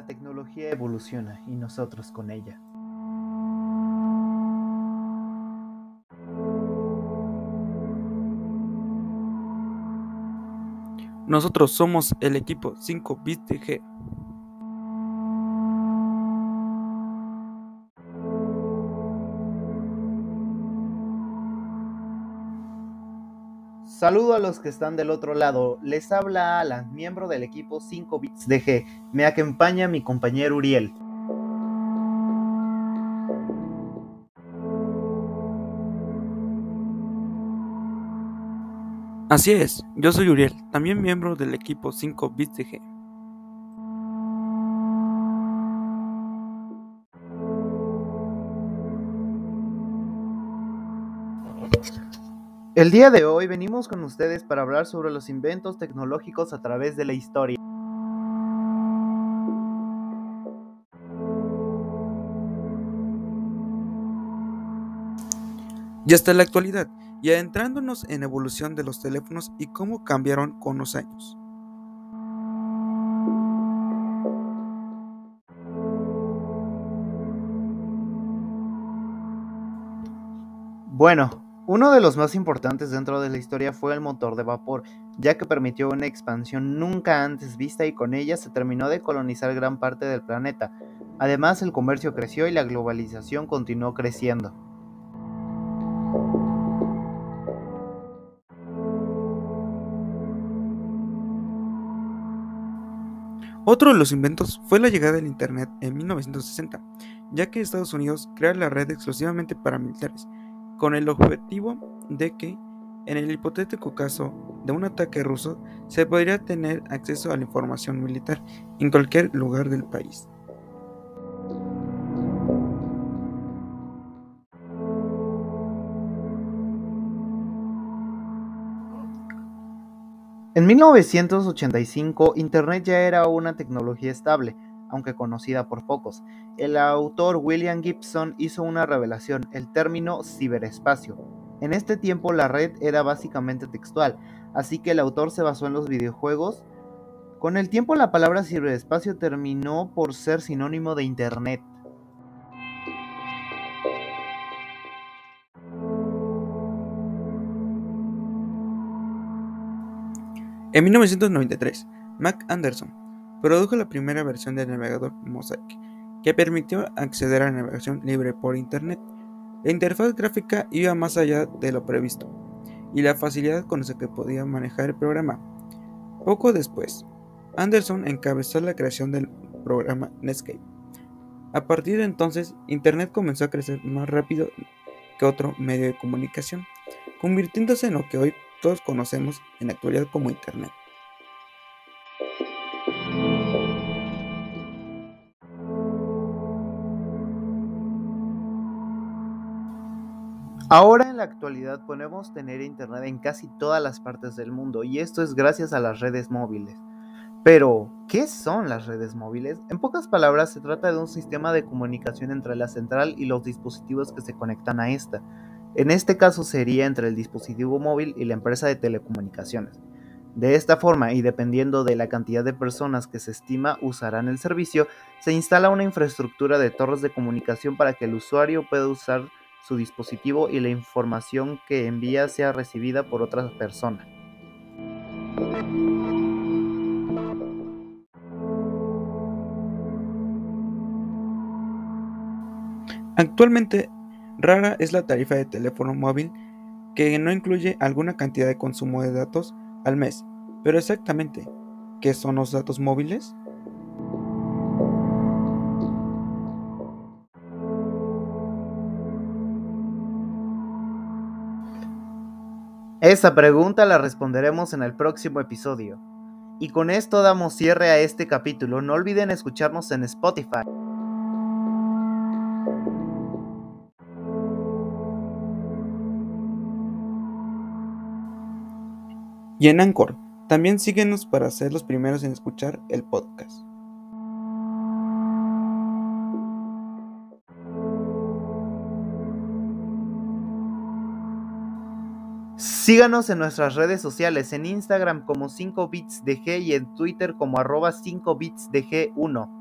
La tecnología evoluciona y nosotros con ella. Nosotros somos el equipo 5 bits de G. Saludo a los que están del otro lado. Les habla Alan, miembro del equipo 5 bits de G. Me acompaña mi compañero Uriel. Así es, yo soy Uriel, también miembro del equipo 5 bits de G. El día de hoy venimos con ustedes para hablar sobre los inventos tecnológicos a través de la historia. Y hasta la actualidad, y adentrándonos en evolución de los teléfonos y cómo cambiaron con los años. Bueno, uno de los más importantes dentro de la historia fue el motor de vapor, ya que permitió una expansión nunca antes vista y con ella se terminó de colonizar gran parte del planeta. Además, el comercio creció y la globalización continuó creciendo. Otro de los inventos fue la llegada del Internet en 1960, ya que Estados Unidos crea la red exclusivamente para militares, con el objetivo de que, en el hipotético caso de un ataque ruso, se podría tener acceso a la información militar en cualquier lugar del país. En 1985, Internet ya era una tecnología estable, aunque conocida por pocos. El autor William Gibson hizo una revelación, el término ciberespacio. En este tiempo la red era básicamente textual, así que el autor se basó en los videojuegos. Con el tiempo la palabra ciberespacio terminó por ser sinónimo de Internet. En 1993, Mac Anderson produjo la primera versión del navegador Mosaic, que permitió acceder a la navegación libre por Internet. La interfaz gráfica iba más allá de lo previsto, y la facilidad con la que podía manejar el programa. Poco después, Anderson encabezó la creación del programa Netscape. A partir de entonces, Internet comenzó a crecer más rápido que otro medio de comunicación, convirtiéndose en lo que hoy todos conocemos en la actualidad como Internet. Ahora en la actualidad podemos tener internet en casi todas las partes del mundo y esto es gracias a las redes móviles. Pero, ¿qué son las redes móviles? En pocas palabras, se trata de un sistema de comunicación entre la central y los dispositivos que se conectan a esta. En este caso sería entre el dispositivo móvil y la empresa de telecomunicaciones. De esta forma, y dependiendo de la cantidad de personas que se estima usarán el servicio, se instala una infraestructura de torres de comunicación para que el usuario pueda usar su dispositivo y la información que envía sea recibida por otra persona. Actualmente Rara es la tarifa de teléfono móvil que no incluye alguna cantidad de consumo de datos al mes. Pero exactamente, ¿qué son los datos móviles? Esa pregunta la responderemos en el próximo episodio. Y con esto damos cierre a este capítulo. No olviden escucharnos en Spotify. Y en Anchor, también síguenos para ser los primeros en escuchar el podcast. Síganos en nuestras redes sociales, en Instagram como 5 bits de G y en Twitter como arroba 5 bits de G1.